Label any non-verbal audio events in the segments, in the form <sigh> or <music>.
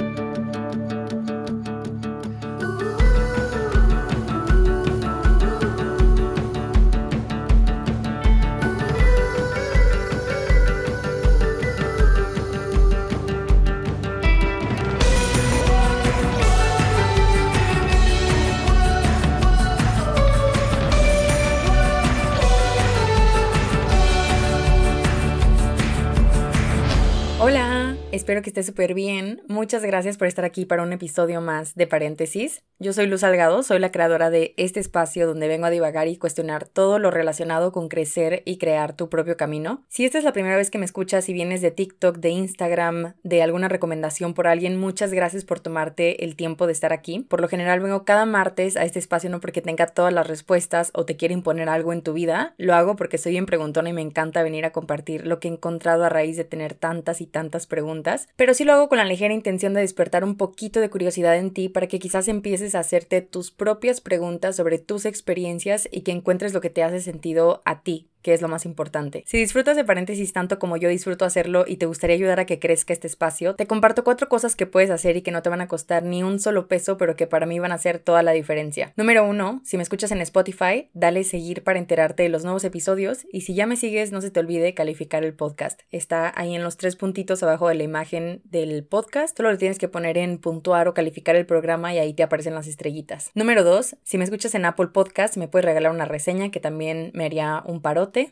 Bye. Espero que esté súper bien. Muchas gracias por estar aquí para un episodio más de Paréntesis. Yo soy Luz Salgado, soy la creadora de este espacio donde vengo a divagar y cuestionar todo lo relacionado con crecer y crear tu propio camino. Si esta es la primera vez que me escuchas y vienes de TikTok, de Instagram, de alguna recomendación por alguien, muchas gracias por tomarte el tiempo de estar aquí. Por lo general vengo cada martes a este espacio no porque tenga todas las respuestas o te quiera imponer algo en tu vida, lo hago porque soy bien preguntona y me encanta venir a compartir lo que he encontrado a raíz de tener tantas y tantas preguntas pero sí lo hago con la ligera intención de despertar un poquito de curiosidad en ti para que quizás empieces a hacerte tus propias preguntas sobre tus experiencias y que encuentres lo que te hace sentido a ti que es lo más importante. Si disfrutas de paréntesis tanto como yo disfruto hacerlo y te gustaría ayudar a que crezca este espacio, te comparto cuatro cosas que puedes hacer y que no te van a costar ni un solo peso, pero que para mí van a hacer toda la diferencia. Número uno, si me escuchas en Spotify, dale seguir para enterarte de los nuevos episodios y si ya me sigues, no se te olvide calificar el podcast. Está ahí en los tres puntitos abajo de la imagen del podcast, solo lo tienes que poner en puntuar o calificar el programa y ahí te aparecen las estrellitas. Número dos, si me escuchas en Apple Podcast, me puedes regalar una reseña que también me haría un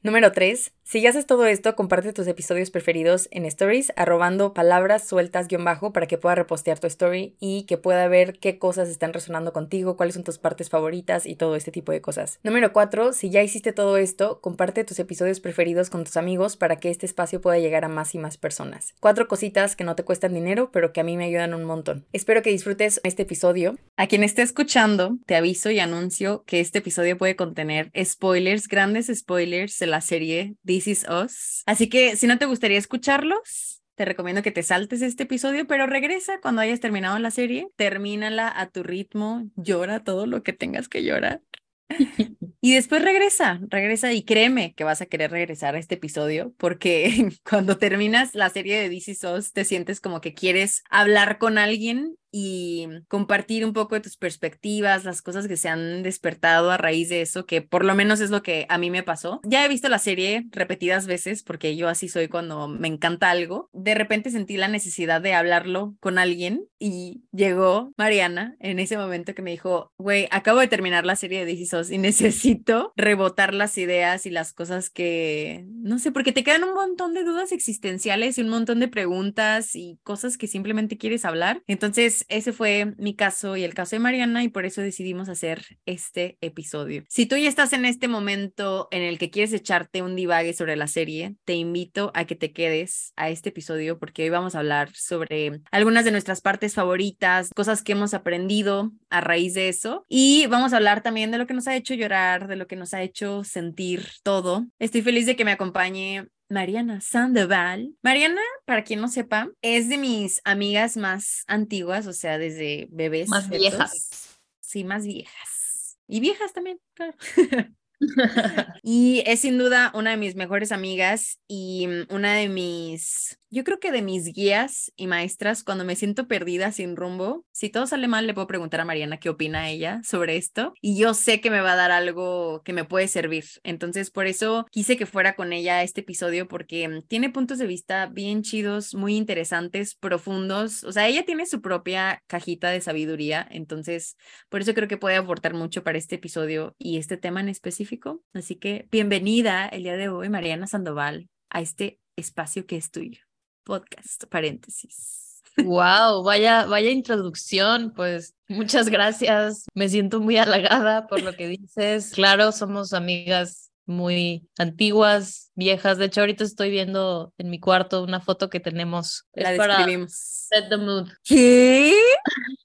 Número 3. Si ya haces todo esto, comparte tus episodios preferidos en stories, arrobando palabras sueltas guion bajo para que pueda repostear tu story y que pueda ver qué cosas están resonando contigo, cuáles son tus partes favoritas y todo este tipo de cosas. Número 4. Si ya hiciste todo esto, comparte tus episodios preferidos con tus amigos para que este espacio pueda llegar a más y más personas. Cuatro cositas que no te cuestan dinero, pero que a mí me ayudan un montón. Espero que disfrutes este episodio. A quien esté escuchando, te aviso y anuncio que este episodio puede contener spoilers, grandes spoilers de la serie This Is Us. Así que si no te gustaría escucharlos, te recomiendo que te saltes este episodio, pero regresa cuando hayas terminado la serie, termínala a tu ritmo, llora todo lo que tengas que llorar. <laughs> y después regresa, regresa y créeme que vas a querer regresar a este episodio porque <laughs> cuando terminas la serie de This Is Us te sientes como que quieres hablar con alguien y compartir un poco de tus perspectivas, las cosas que se han despertado a raíz de eso, que por lo menos es lo que a mí me pasó. Ya he visto la serie repetidas veces porque yo así soy cuando me encanta algo. De repente sentí la necesidad de hablarlo con alguien y llegó Mariana en ese momento que me dijo, güey, acabo de terminar la serie de Digisos y <laughs> necesito rebotar las ideas y las cosas que, no sé, porque te quedan un montón de dudas existenciales y un montón de preguntas y cosas que simplemente quieres hablar. Entonces, ese fue mi caso y el caso de Mariana y por eso decidimos hacer este episodio. Si tú ya estás en este momento en el que quieres echarte un divague sobre la serie, te invito a que te quedes a este episodio porque hoy vamos a hablar sobre algunas de nuestras partes favoritas, cosas que hemos aprendido a raíz de eso y vamos a hablar también de lo que nos ha hecho llorar, de lo que nos ha hecho sentir todo. Estoy feliz de que me acompañe Mariana Sandoval. Mariana, para quien no sepa, es de mis amigas más antiguas, o sea, desde bebés. Más viejas. Sí, más viejas. Y viejas también, claro. <laughs> <laughs> y es sin duda una de mis mejores amigas y mm, una de mis yo creo que de mis guías y maestras, cuando me siento perdida sin rumbo, si todo sale mal, le puedo preguntar a Mariana qué opina ella sobre esto. Y yo sé que me va a dar algo que me puede servir. Entonces, por eso quise que fuera con ella este episodio, porque mm, tiene puntos de vista bien chidos, muy interesantes, profundos. O sea, ella tiene su propia cajita de sabiduría. Entonces, por eso creo que puede aportar mucho para este episodio y este tema en específico. Así que bienvenida el día de hoy, Mariana Sandoval, a este espacio que es tuyo podcast, paréntesis. <laughs> Wow, vaya, vaya introducción, pues muchas gracias. Me siento muy halagada por lo que dices. Claro, somos amigas muy antiguas, viejas. De hecho, ahorita estoy viendo en mi cuarto una foto que tenemos. La describimos. Set the mood. ¿Qué?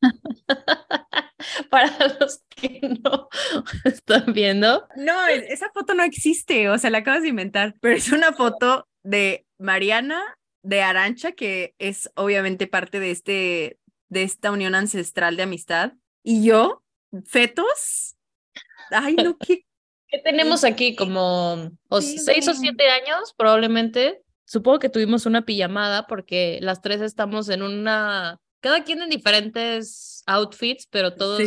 <laughs> <laughs> para los que no <laughs> están viendo. No, esa foto no existe, o sea, la acabas de inventar, pero es una foto de Mariana de Arancha, que es obviamente parte de, este, de esta unión ancestral de amistad. Y yo, fetos. Ay, no, qué. <laughs> ¿Qué tenemos aquí? Como seis o siete años, probablemente. Supongo que tuvimos una pijamada porque las tres estamos en una cada quien en diferentes outfits, pero todos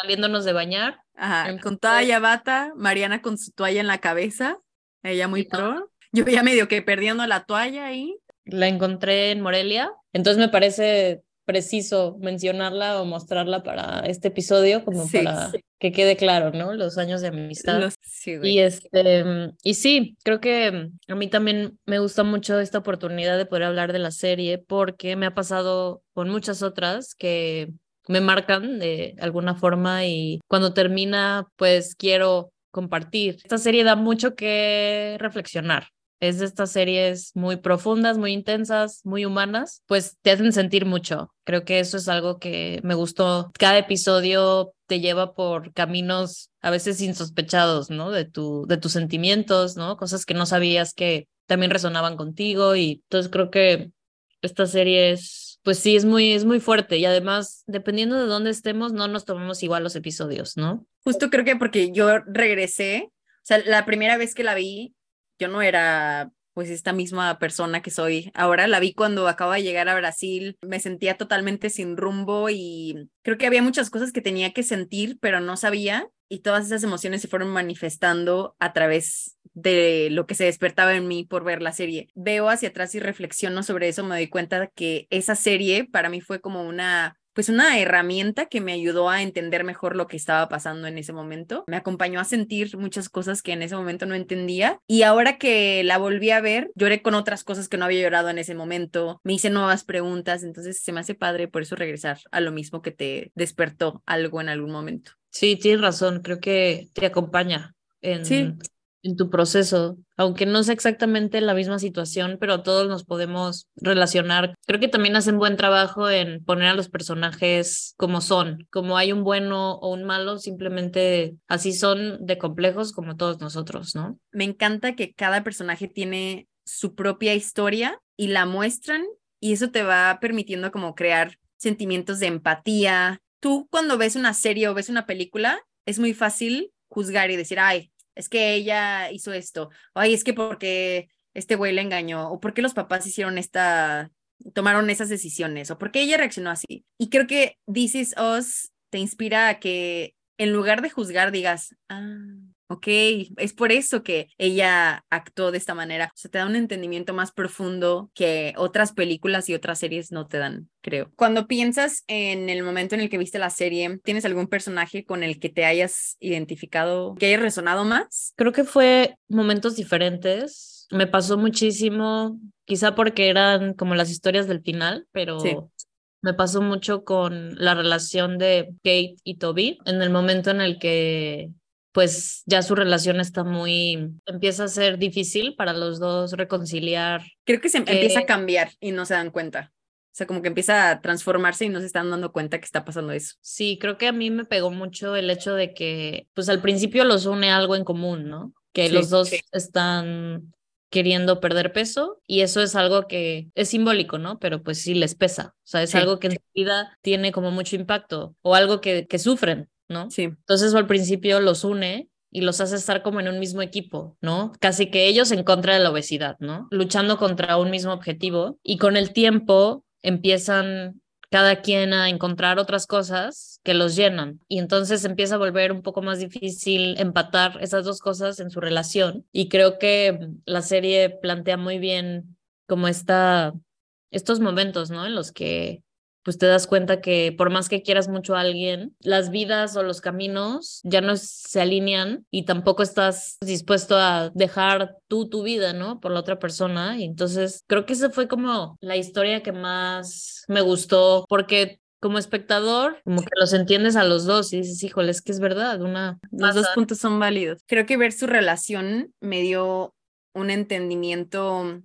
saliéndonos de bañar. Ajá, con toalla bata, Mariana con su toalla en la cabeza, ella muy pro. Yo ya medio que perdiendo la toalla ahí. La encontré en Morelia, entonces me parece preciso mencionarla o mostrarla para este episodio, como para que quede claro, ¿no? Los años de amistad. y este, y sí, creo que a mí también me gusta mucho esta oportunidad de poder hablar de la serie porque me ha pasado con muchas otras que me marcan de alguna forma y cuando termina, pues quiero compartir. Esta serie da mucho que reflexionar, es de estas series muy profundas, muy intensas, muy humanas, pues te hacen sentir mucho. Creo que eso es algo que me gustó. Cada episodio te lleva por caminos a veces insospechados, ¿no? De, tu, de tus sentimientos, ¿no? Cosas que no sabías que también resonaban contigo y entonces creo que esta serie es, pues sí, es muy, es muy fuerte y además, dependiendo de dónde estemos, no nos tomamos igual los episodios, ¿no? Justo creo que porque yo regresé, o sea, la primera vez que la vi, yo no era pues esta misma persona que soy ahora. La vi cuando acaba de llegar a Brasil, me sentía totalmente sin rumbo y creo que había muchas cosas que tenía que sentir, pero no sabía y todas esas emociones se fueron manifestando a través de lo que se despertaba en mí por ver la serie. Veo hacia atrás y reflexiono sobre eso, me doy cuenta que esa serie para mí fue como una pues una herramienta que me ayudó a entender mejor lo que estaba pasando en ese momento. Me acompañó a sentir muchas cosas que en ese momento no entendía y ahora que la volví a ver, lloré con otras cosas que no había llorado en ese momento, me hice nuevas preguntas, entonces se me hace padre por eso regresar a lo mismo que te despertó algo en algún momento. Sí, tienes razón, creo que te acompaña en, sí en tu proceso, aunque no sea exactamente la misma situación, pero todos nos podemos relacionar. Creo que también hacen buen trabajo en poner a los personajes como son, como hay un bueno o un malo, simplemente así son de complejos como todos nosotros, ¿no? Me encanta que cada personaje tiene su propia historia y la muestran y eso te va permitiendo como crear sentimientos de empatía. Tú cuando ves una serie o ves una película, es muy fácil juzgar y decir, ay, es que ella hizo esto, ay, es que porque este güey le engañó, o porque los papás hicieron esta, tomaron esas decisiones, o porque ella reaccionó así. Y creo que This Is Us te inspira a que en lugar de juzgar digas, ah, Ok, es por eso que ella actuó de esta manera. O sea, te da un entendimiento más profundo que otras películas y otras series no te dan, creo. Cuando piensas en el momento en el que viste la serie, ¿tienes algún personaje con el que te hayas identificado, que haya resonado más? Creo que fue momentos diferentes. Me pasó muchísimo, quizá porque eran como las historias del final, pero Me pasó mucho con la relación de Kate y Toby en el momento en el que pues ya su relación está muy, empieza a ser difícil para los dos reconciliar. Creo que se empieza a cambiar y no se dan cuenta. O sea, como que empieza a transformarse y no se están dando cuenta que está pasando eso. Sí, creo que a mí me pegó mucho el hecho de que, pues al principio los une algo en común, ¿no? Que los dos están queriendo perder peso y eso es algo que es simbólico, ¿no? Pero pues sí les pesa. O sea, es algo que en su vida tiene como mucho impacto o algo que, que sufren, ¿no? Sí. Entonces al principio los une y los hace estar como en un mismo equipo, ¿no? Casi que ellos en contra de la obesidad, ¿no? Luchando contra un mismo objetivo y con el tiempo empiezan cada quien a encontrar otras cosas que los llenan y entonces empieza a volver un poco más difícil empatar esas dos cosas en su relación y creo que la serie plantea muy bien como esta estos momentos, ¿no? En los que pues te das cuenta que por más que quieras mucho a alguien, las vidas o los caminos ya no se alinean y tampoco estás dispuesto a dejar tú tu vida, ¿no? Por la otra persona. Y entonces creo que esa fue como la historia que más me gustó porque como espectador, como que los entiendes a los dos y dices, híjole, es que es verdad, una... Los dos puntos son válidos. Creo que ver su relación me dio un entendimiento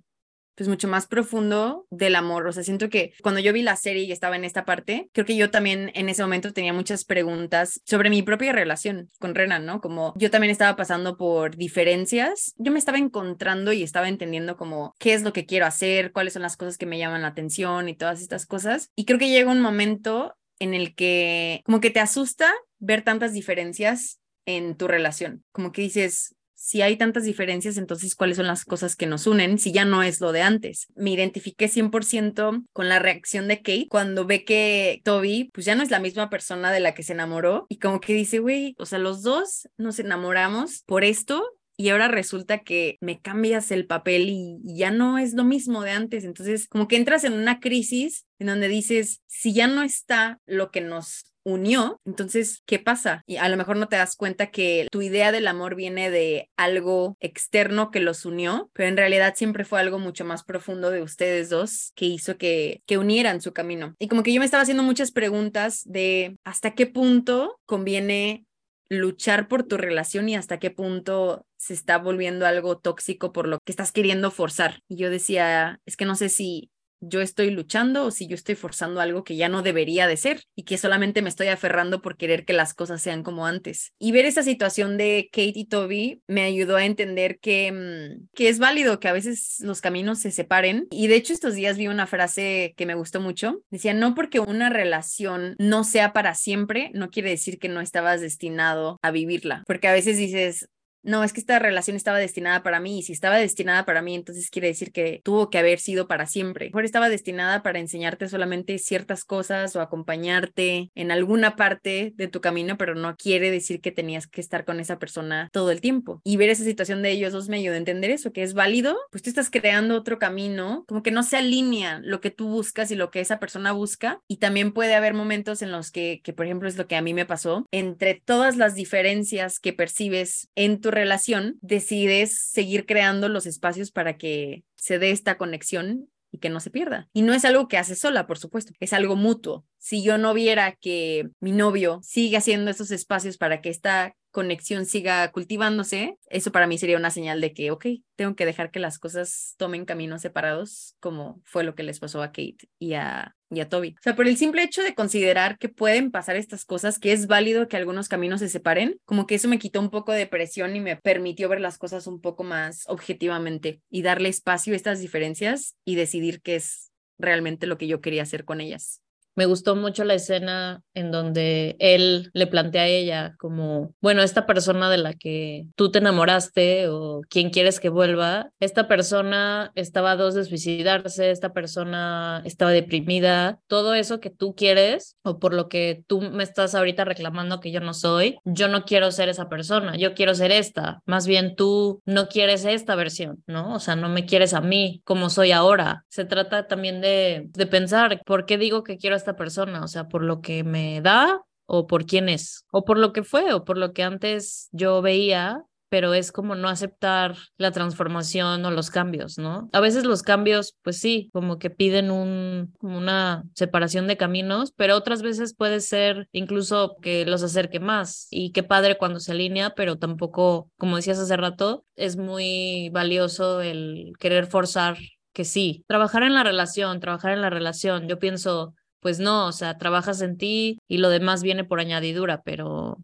pues mucho más profundo del amor. O sea, siento que cuando yo vi la serie y estaba en esta parte, creo que yo también en ese momento tenía muchas preguntas sobre mi propia relación con Renan, ¿no? Como yo también estaba pasando por diferencias, yo me estaba encontrando y estaba entendiendo como qué es lo que quiero hacer, cuáles son las cosas que me llaman la atención y todas estas cosas. Y creo que llega un momento en el que como que te asusta ver tantas diferencias en tu relación, como que dices, si hay tantas diferencias, entonces cuáles son las cosas que nos unen si ya no es lo de antes. Me identifiqué 100% con la reacción de Kate cuando ve que Toby pues ya no es la misma persona de la que se enamoró y como que dice, güey, o sea, los dos nos enamoramos por esto y ahora resulta que me cambias el papel y, ya no es lo mismo de antes. Entonces, como que entras en una crisis en donde dices, si ya no está lo que nos unió, entonces, ¿qué pasa? Y a lo mejor no te das cuenta que tu idea del amor viene de algo externo que los unió, pero en realidad siempre fue algo mucho más profundo de ustedes dos que hizo que, que unieran su camino. Y como que yo me estaba haciendo muchas preguntas de hasta qué punto conviene luchar por tu relación y hasta qué punto se está volviendo algo tóxico por lo que estás queriendo forzar. Y yo decía, es que no sé si yo estoy luchando o si yo estoy forzando algo que ya no debería de ser y que solamente me estoy aferrando por querer que las cosas sean como antes. Y ver esa situación de Kate y Toby me ayudó a entender que, mm, que es válido que a veces los caminos se separen. Y de hecho estos días vi una frase que me gustó mucho. Decía, no porque una relación no sea para siempre, no quiere decir que no estabas destinado a vivirla. Porque a veces dices, no, es que esta relación estaba destinada para mí y si estaba destinada para mí, entonces quiere decir que tuvo que haber sido para siempre. Mejor estaba destinada para enseñarte solamente ciertas cosas o acompañarte en alguna parte de tu camino, pero no quiere decir que tenías que estar con esa persona todo el tiempo. Y ver esa situación de ellos dos me ayudó a entender eso, que es válido, pues tú estás creando otro camino, como que no se alinea lo que tú buscas y lo que esa persona busca. Y también puede haber momentos en los que, que por ejemplo, es lo que a mí me pasó, entre todas las diferencias que percibes en tu relación, decides seguir creando los espacios para que se dé esta conexión y que no se pierda. Y no es algo que haces sola, por supuesto, es algo mutuo. Si yo no viera que mi novio sigue haciendo esos espacios para que esta conexión siga cultivándose, eso para mí sería una señal de que, ok, tengo que dejar que las cosas tomen caminos separados, como fue lo que les pasó a Kate y a, y a Toby. O sea, por el simple hecho de considerar que pueden pasar estas cosas, que es válido que algunos caminos se separen, como que eso me quitó un poco de presión y me permitió ver las cosas un poco más objetivamente y darle espacio a estas diferencias y decidir qué es realmente lo que yo quería hacer con ellas. Me gustó mucho la escena en donde él le plantea a ella como, bueno, esta persona de la que tú te enamoraste o quien quieres que vuelva, esta persona estaba a dos de suicidarse, esta persona estaba deprimida, todo eso que tú quieres o por lo que tú me estás ahorita reclamando que yo no soy, yo no quiero ser esa persona, yo quiero ser esta. Más bien tú no quieres esta versión, ¿no? O sea, no me quieres a mí como soy ahora. Se trata también de, de pensar, ¿por qué digo que quiero esta persona, o sea, por lo que me da o por quién es, o por lo que fue, o por lo que antes yo veía, pero es como no aceptar la transformación o los cambios, ¿no? A veces los cambios, pues sí, como que piden un, una separación de caminos, pero otras veces puede ser incluso que los acerque más y qué padre cuando se alinea, pero tampoco, como decías hace rato, es muy valioso el querer forzar que sí, trabajar en la relación, trabajar en la relación. Yo pienso, pues no, o sea, trabajas en ti y lo demás viene por añadidura, pero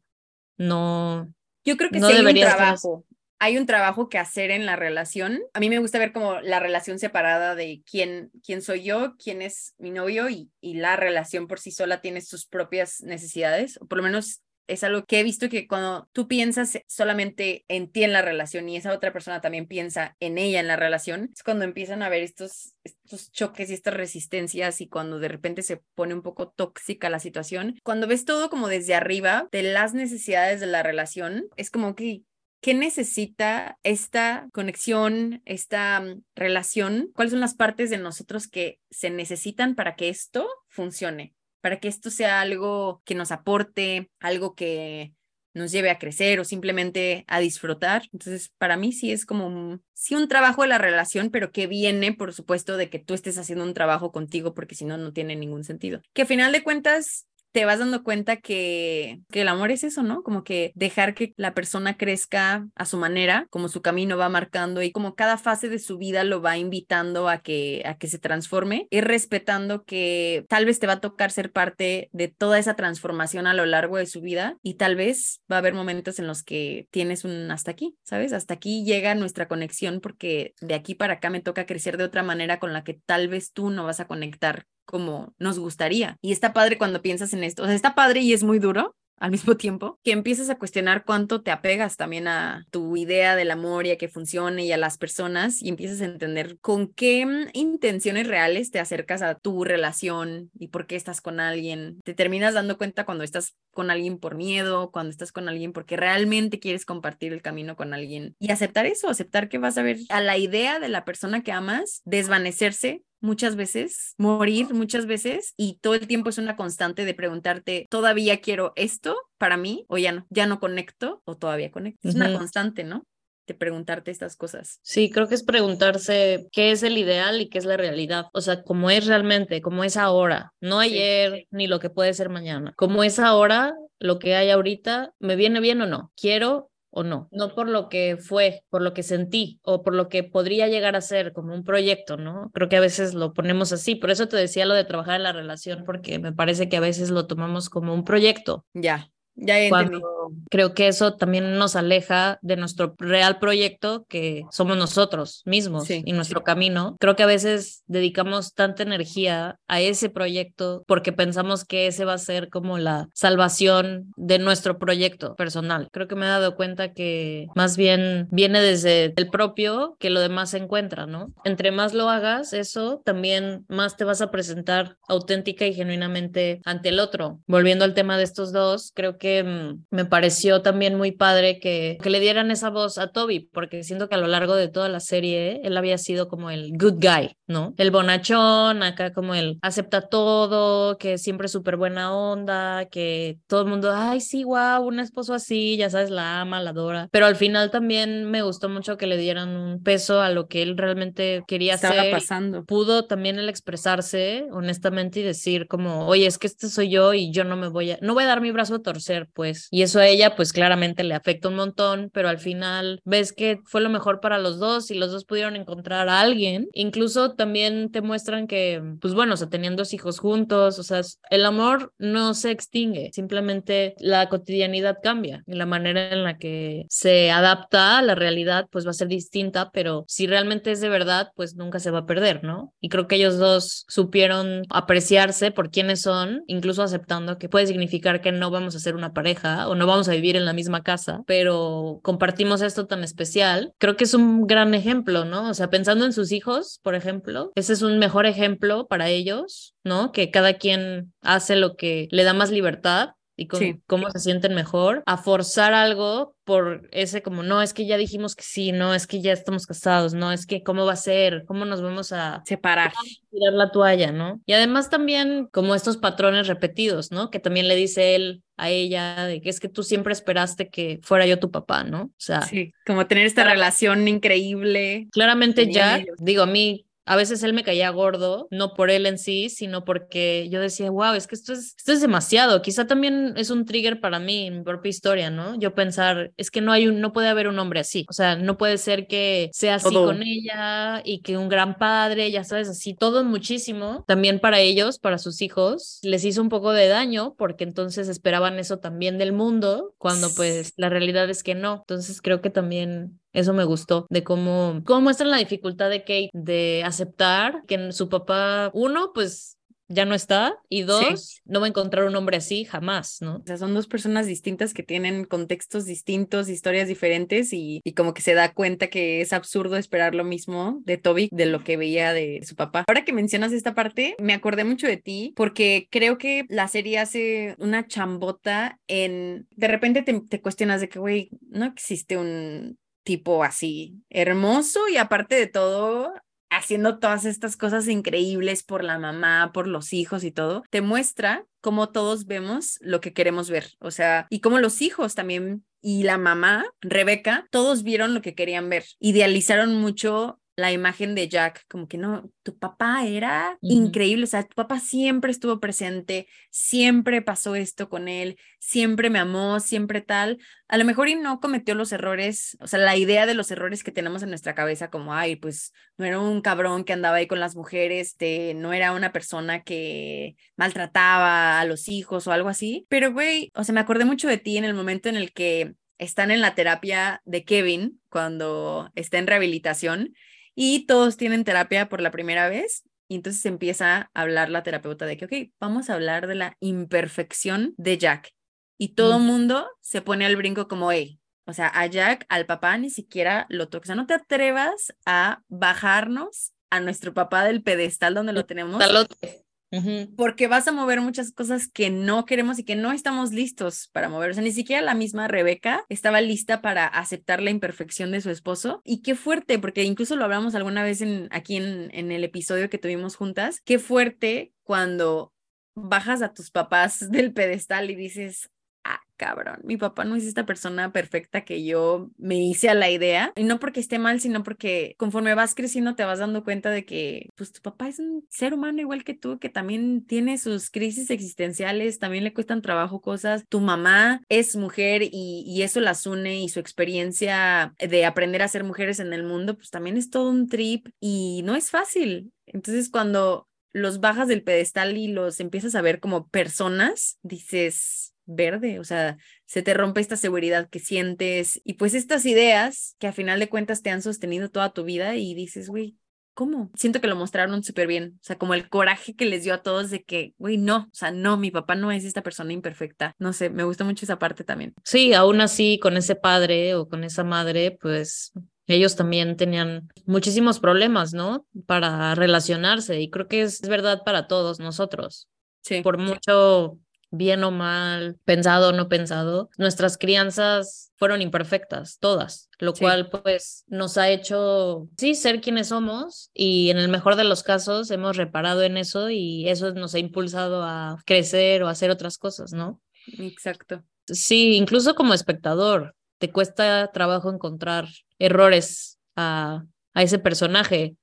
no. Yo creo que sí hay un trabajo. Hay un trabajo que hacer en la relación. A mí me gusta ver como la relación separada de quién, quién soy yo, quién es mi novio y, y la relación por sí sola tiene sus propias necesidades, o por lo menos es algo que he visto que cuando tú piensas solamente en ti en la relación y esa otra persona también piensa en ella en la relación, es cuando empiezan a haber estos, estos choques y estas resistencias y cuando de repente se pone un poco tóxica la situación. Cuando ves todo como desde arriba de las necesidades de la relación, es como que ¿Qué necesita esta conexión, esta mm, relación? ¿Cuáles son las partes de nosotros que se necesitan para que esto funcione? Para que esto sea algo que nos aporte, algo que nos lleve a crecer o simplemente a disfrutar. Entonces, para mí sí es como, un, sí un trabajo de la relación, pero que viene, por supuesto, de que tú estés haciendo un trabajo contigo, porque si no, no tiene ningún sentido. Que a final de cuentas, te vas dando cuenta que, que, el amor es eso, ¿no? Como que dejar que la persona crezca a su manera, como su camino va marcando y como cada fase de su vida lo va invitando a que, a que se transforme, y respetando que tal vez te va a tocar ser parte de toda esa transformación a lo largo de su vida y tal vez va a haber momentos en los que tienes un hasta aquí, ¿sabes? Hasta aquí llega nuestra conexión porque de aquí para acá me toca crecer de otra manera con la que tal vez tú no vas a conectar como nos gustaría. Y está padre cuando piensas en esto. O sea, está padre y es muy duro al <laughs> mismo tiempo, que empiezas a cuestionar cuánto te apegas también a tu idea del amor y a que funcione y a las personas y empiezas a entender con qué mm, intenciones reales te acercas a tu relación y por qué estás con alguien. Te terminas dando cuenta cuando estás con alguien por miedo, cuando estás con alguien porque realmente quieres compartir el camino con alguien y aceptar eso, aceptar que vas a ver a la idea de la persona que amas desvanecerse muchas veces, morir muchas veces y todo el tiempo es una constante de preguntarte, ¿todavía quiero esto para mí o ya no? ¿Ya no conecto o todavía conecto? Es una constante, ¿no? de preguntarte estas cosas. Sí, creo que es preguntarse qué es el ideal y qué es la realidad. O sea, cómo es realmente, cómo es ahora, no ayer ni lo que puede ser mañana. Cómo es ahora, lo que hay ahorita, ¿me viene bien o no? ¿Quiero o no, no por lo que fue, por lo que sentí o por lo que podría llegar a ser como un proyecto, ¿no? Creo que a veces lo ponemos así, por eso te decía lo de trabajar en la relación, porque me parece que a veces lo tomamos como un proyecto. Ya. Ya entendí. creo que eso también nos aleja de nuestro real proyecto que somos nosotros mismos y nuestro camino. Creo que a veces dedicamos tanta energía a ese proyecto porque pensamos que ese va a ser como la salvación de nuestro proyecto personal. Creo que me he dado cuenta que más bien viene desde el propio que lo demás se encuentra, ¿no? Entre más lo hagas, eso también más te vas a presentar auténtica y genuinamente ante el otro. Volviendo al tema de estos dos, creo que que mm, me pareció también muy padre que, que le dieran esa voz a Toby, porque siento que a lo largo de toda la serie él había sido como el good guy, ¿no? El bonachón, acá como el acepta todo, que siempre es súper buena onda, que todo el mundo, ay, sí, wow, un esposo así, ya sabes, la ama, la adora. Pero al final también me gustó mucho que le dieran un peso a lo que él realmente quería Estaba hacer. pasando. Pudo también el expresarse honestamente y decir como, oye, es que este soy yo y yo no me voy a, no voy a dar mi brazo a torcer pues. Y eso a ella, pues claramente le afecta un montón, pero al final ves que fue lo mejor para los dos y los dos pudieron encontrar a alguien. Incluso también te muestran que, pues bueno, o sea, tenían dos hijos juntos, o sea, el amor no se extingue, simplemente la cotidianidad cambia y la manera en la que se adapta a la realidad, pues va a ser distinta, pero si realmente es de verdad, pues nunca se va a perder, ¿no? Y creo que ellos dos supieron apreciarse por quienes son, incluso aceptando que puede significar que no vamos a ser una pareja o no vamos a vivir en la misma casa, pero compartimos esto tan especial, creo que es un gran ejemplo, ¿no? O sea, pensando en sus hijos, por ejemplo, ese es un mejor ejemplo para ellos, ¿no? Que cada quien hace lo que le da más libertad y cómo se sienten mejor, a forzar algo por ese como, no, es que ya dijimos que sí, no, es que ya estamos casados, no, es que cómo va a ser, cómo nos vamos a separar, tirar la toalla, ¿no? Y además también como estos patrones repetidos, ¿no? Que también le dice él a ella de que es que tú siempre esperaste que fuera yo tu papá, ¿no? O sea, sí, como tener esta relación increíble. Claramente ya, digo, a mí a veces él me caía gordo, no por él en sí, sino porque yo decía, wow, es que esto es, esto es demasiado. Quizá también es un trigger para mí, mi propia historia, ¿no? Yo pensar, es que no hay un, no puede haber un hombre así. O sea, no puede ser que sea así con ella y que un gran padre, ya sabes, así, todo muchísimo. También para ellos, para sus hijos, les hizo un poco de daño porque entonces esperaban eso también del mundo, cuando pues la realidad es que no. Entonces creo que también eso me gustó, de cómo, cómo muestran la dificultad de Kate de aceptar que su papá, uno, pues ya no está y dos, no va a encontrar un hombre así jamás, ¿no? O sea, son dos personas distintas que tienen contextos distintos, historias diferentes y, y, como que se da cuenta que es absurdo esperar lo mismo de Toby de lo que veía de su papá. Ahora que mencionas esta parte, me acordé mucho de ti porque creo que la serie hace una chambota en, de repente te, te cuestionas de que, güey, no existe un tipo así hermoso y aparte de todo haciendo todas estas cosas increíbles por la mamá, por los hijos y todo, te muestra cómo todos vemos lo que queremos ver, o sea, y cómo los hijos también y la mamá, Rebeca, todos vieron lo que querían ver, idealizaron mucho la imagen de Jack, como que no, tu papá era increíble, o sea, tu papá siempre estuvo presente, siempre pasó esto con él, siempre me amó, siempre tal. A lo mejor y no cometió los errores, o sea, la idea de los errores que tenemos en nuestra cabeza, como, ay, pues no era un cabrón que andaba ahí con las mujeres, este, no era una persona que maltrataba a los hijos o algo así, pero güey, o sea, me acordé mucho de ti en el momento en el que están en la terapia de Kevin cuando está en rehabilitación y todos tienen terapia por la primera vez. Y entonces empieza a hablar la terapeuta de que, ok, vamos a hablar de la imperfección de Jack. y todo el mundo se pone al brinco como, hey, o sea, a Jack, al papá, ni siquiera lo toques. O sea, no te atrevas a bajarnos a nuestro papá del pedestal donde lo tenemos. Porque vas a mover muchas cosas que no queremos y que no estamos listos para mover. O sea, ni siquiera la misma Rebeca estaba lista para aceptar la imperfección de su esposo. Y qué fuerte, porque incluso lo hablamos alguna vez en, aquí en, en el episodio que tuvimos juntas. Qué fuerte cuando bajas a tus papás <laughs> del pedestal y dices, ah, cabrón, mi papá no es esta persona perfecta que yo me hice a la idea. Y no porque esté mal, sino porque conforme vas creciendo te vas dando cuenta de que, pues, tu papá es un ser humano igual que tú, que también tiene sus crisis existenciales, también le cuestan trabajo cosas. Tu mamá es mujer y, y eso las une y su experiencia de aprender a ser mujeres en el mundo, pues también es todo un trip y no es fácil. Entonces, cuando los bajas del pedestal y los empiezas a ver como personas, dices, verde, o sea, se te rompe esta seguridad que sientes y pues estas ideas que a final de cuentas te han sostenido toda tu vida y dices, güey, ¿cómo? Siento que lo mostraron súper bien, o sea, como el coraje que les dio a todos de que, güey, no, o sea, no, mi papá no es esta persona imperfecta, no sé, me gusta mucho esa parte también. Sí, aún así, con ese padre o con esa madre, pues ellos también tenían muchísimos problemas, ¿no? Para relacionarse y creo que es verdad para todos nosotros. Sí. Por mucho bien o mal, pensado o no pensado, nuestras crianzas fueron imperfectas, todas, lo cual pues nos ha hecho, sí, ser quienes somos y en el mejor de los casos hemos reparado en eso y eso nos ha impulsado a crecer o a hacer otras cosas, ¿no? Exacto. Sí, incluso como espectador, te cuesta trabajo encontrar errores a, a ese personaje.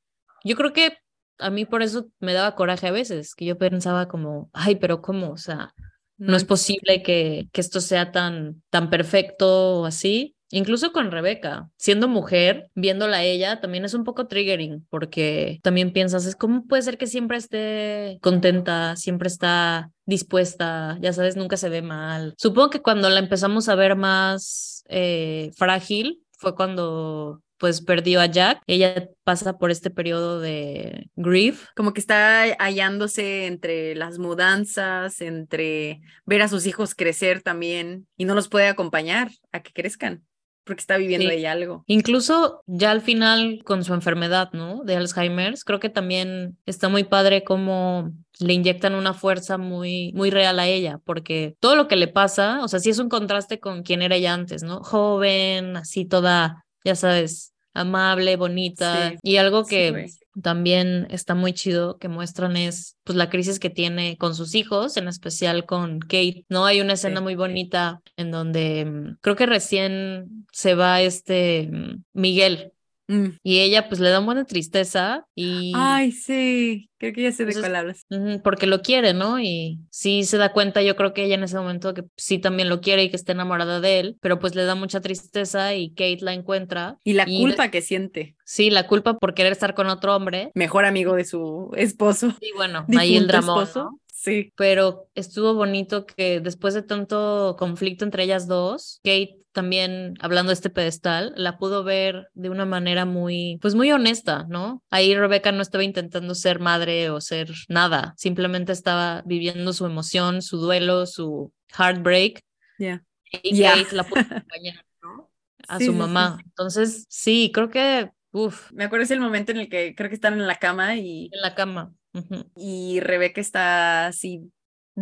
Yo creo que a mí por eso me daba coraje a veces, que yo pensaba como, ay, pero ¿cómo? O sea, no es posible que, que esto sea tan, tan perfecto o así. Incluso con Rebeca, siendo mujer, viéndola a ella, también es un poco triggering, porque también piensas, es cómo puede ser que siempre esté contenta, siempre está dispuesta, ya sabes, nunca se ve mal. Supongo que cuando la empezamos a ver más eh, frágil fue cuando pues perdió a Jack. Ella pasa por este periodo de grief. Como que está hallándose entre las mudanzas, entre ver a sus hijos crecer también y no los puede acompañar a que crezcan porque está viviendo ahí algo. Incluso ya al final con su enfermedad, ¿no? De Alzheimer, creo que también está muy padre cómo le inyectan una fuerza muy, muy real a ella, porque todo lo que le pasa, o sea, sí es un contraste con quien era ella antes, ¿no? Joven, así toda ya sabes, amable, bonita. Y algo que también está muy chido que muestran es pues la crisis que tiene con sus hijos, en especial con Kate. No hay una escena muy bonita en donde mm, creo que recién se va este mm, Miguel, Mm. Y ella pues le da buena tristeza y... Ay, sí, creo que ya sé de cuál hablas. porque lo quiere, ¿no? Y sí se da cuenta, yo creo que ella en ese momento que sí también lo quiere y que está enamorada de él, pero pues le da mucha tristeza y Kate la encuentra. Y la culpa que siente. Sí, la culpa por querer estar con otro hombre. Mejor amigo de su esposo. Y bueno, <laughs> ahí el drama. Sí. Pero estuvo bonito que después de tanto conflicto entre ellas dos, Kate también hablando de este pedestal, la pudo ver de una manera muy, pues muy honesta, ¿no? Ahí Rebeca no estaba intentando ser madre o ser nada, simplemente estaba viviendo su emoción, su duelo, su heartbreak. Yeah. Y Kate la pudo <laughs> acompañar, ¿no? A su mamá. Entonces, sí, creo que, uff. Me acuerdo ese el momento en el que creo que están en la cama y... En la cama. Y Rebeca está así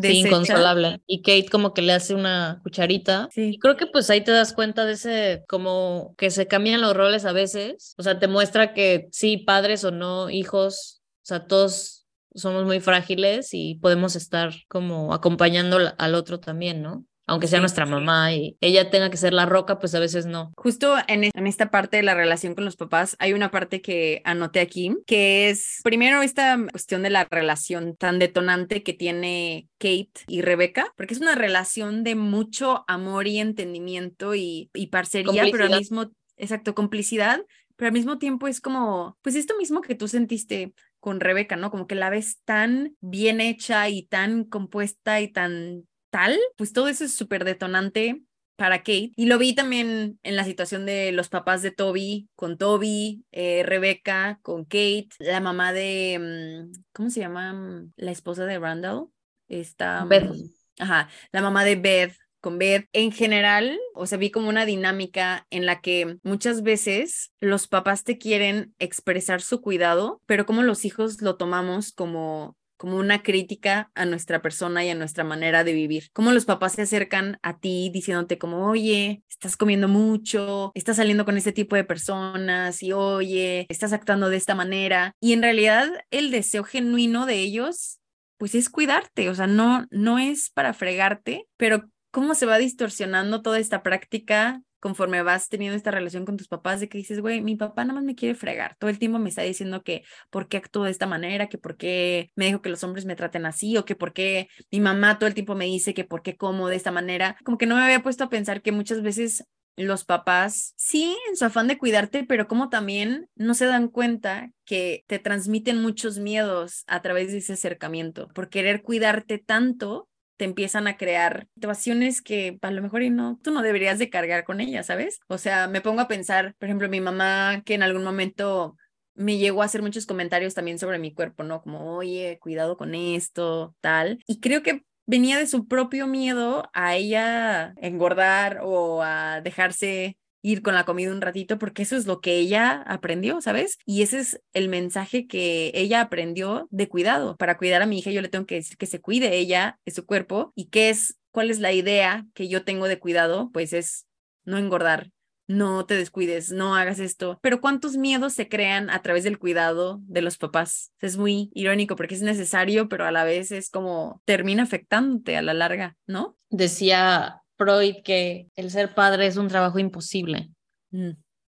Sí, inconsolable. Y Kate como que le hace una cucharita. Sí. Y creo que pues ahí te das cuenta de ese, como que se cambian los roles a veces. O sea, te muestra que sí, padres o no, hijos, o sea, todos somos muy frágiles y podemos estar como acompañando al otro también, ¿no? Aunque sea nuestra mamá y ella tenga que ser la roca, pues a veces no. Justo en, en, esta parte de la relación con los papás, hay una parte que anoté aquí, que es primero esta cuestión de la relación tan detonante que tiene Kate y Rebeca, porque es una relación de mucho amor y entendimiento y, y parcería, pero al mismo, exacto, complicidad, pero al mismo tiempo es como, pues esto mismo que tú sentiste con Rebeca, ¿no? Como que la ves tan bien hecha y tan compuesta y tan tal, pues todo eso es súper detonante para Kate. Y lo vi también en la situación de los papás de Toby, con Toby, eh, Rebeca, con Kate, la mamá de, mm, ¿cómo se llama? La esposa de Randall. Está... Beth. Ajá, la mamá de Beth con Beth. En general, o sea, vi como una dinámica en la que muchas veces los papás te quieren expresar su cuidado, pero como los hijos lo tomamos como como una crítica a nuestra persona y a nuestra manera de vivir. Cómo los papás se acercan a ti diciéndote como, oye, estás comiendo mucho, estás saliendo con este tipo de personas y oye, estás actuando de esta manera. Y en realidad el deseo genuino de ellos, pues es cuidarte, o sea, no, no es para fregarte, pero cómo se va distorsionando toda esta práctica conforme vas teniendo esta relación con tus papás, de que dices, güey, mi papá nada más me quiere fregar, todo el tiempo me está diciendo que por qué actúo de esta manera, que por qué me dijo que los hombres me traten así, o que por qué mi mamá todo el tiempo me dice que por qué como de esta manera, como que no me había puesto a pensar que muchas veces los papás, sí, en su afán de cuidarte, pero como también no se dan cuenta que te transmiten muchos miedos a través de ese acercamiento, por querer cuidarte tanto te empiezan a crear situaciones que a lo mejor y no, tú no deberías de cargar con ellas, ¿sabes? O sea, me pongo a pensar, por ejemplo, mi mamá que en algún momento me llegó a hacer muchos comentarios también sobre mi cuerpo, ¿no? Como, oye, cuidado con esto, tal. Y creo que venía de su propio miedo a ella engordar o a dejarse ir con la comida un ratito, porque eso es lo que ella aprendió, ¿sabes? Y ese es el mensaje que ella aprendió de cuidado. Para cuidar a mi hija yo le tengo que decir que se cuide ella, de su cuerpo, y qué es, cuál es la idea que yo tengo de cuidado, pues es no engordar, no te descuides, no hagas esto. Pero cuántos miedos se crean a través del cuidado de los papás. Es muy irónico porque es necesario, pero a la vez es como termina afectándote a la larga, ¿no? Decía Freud que el ser padre es un trabajo imposible. Mm.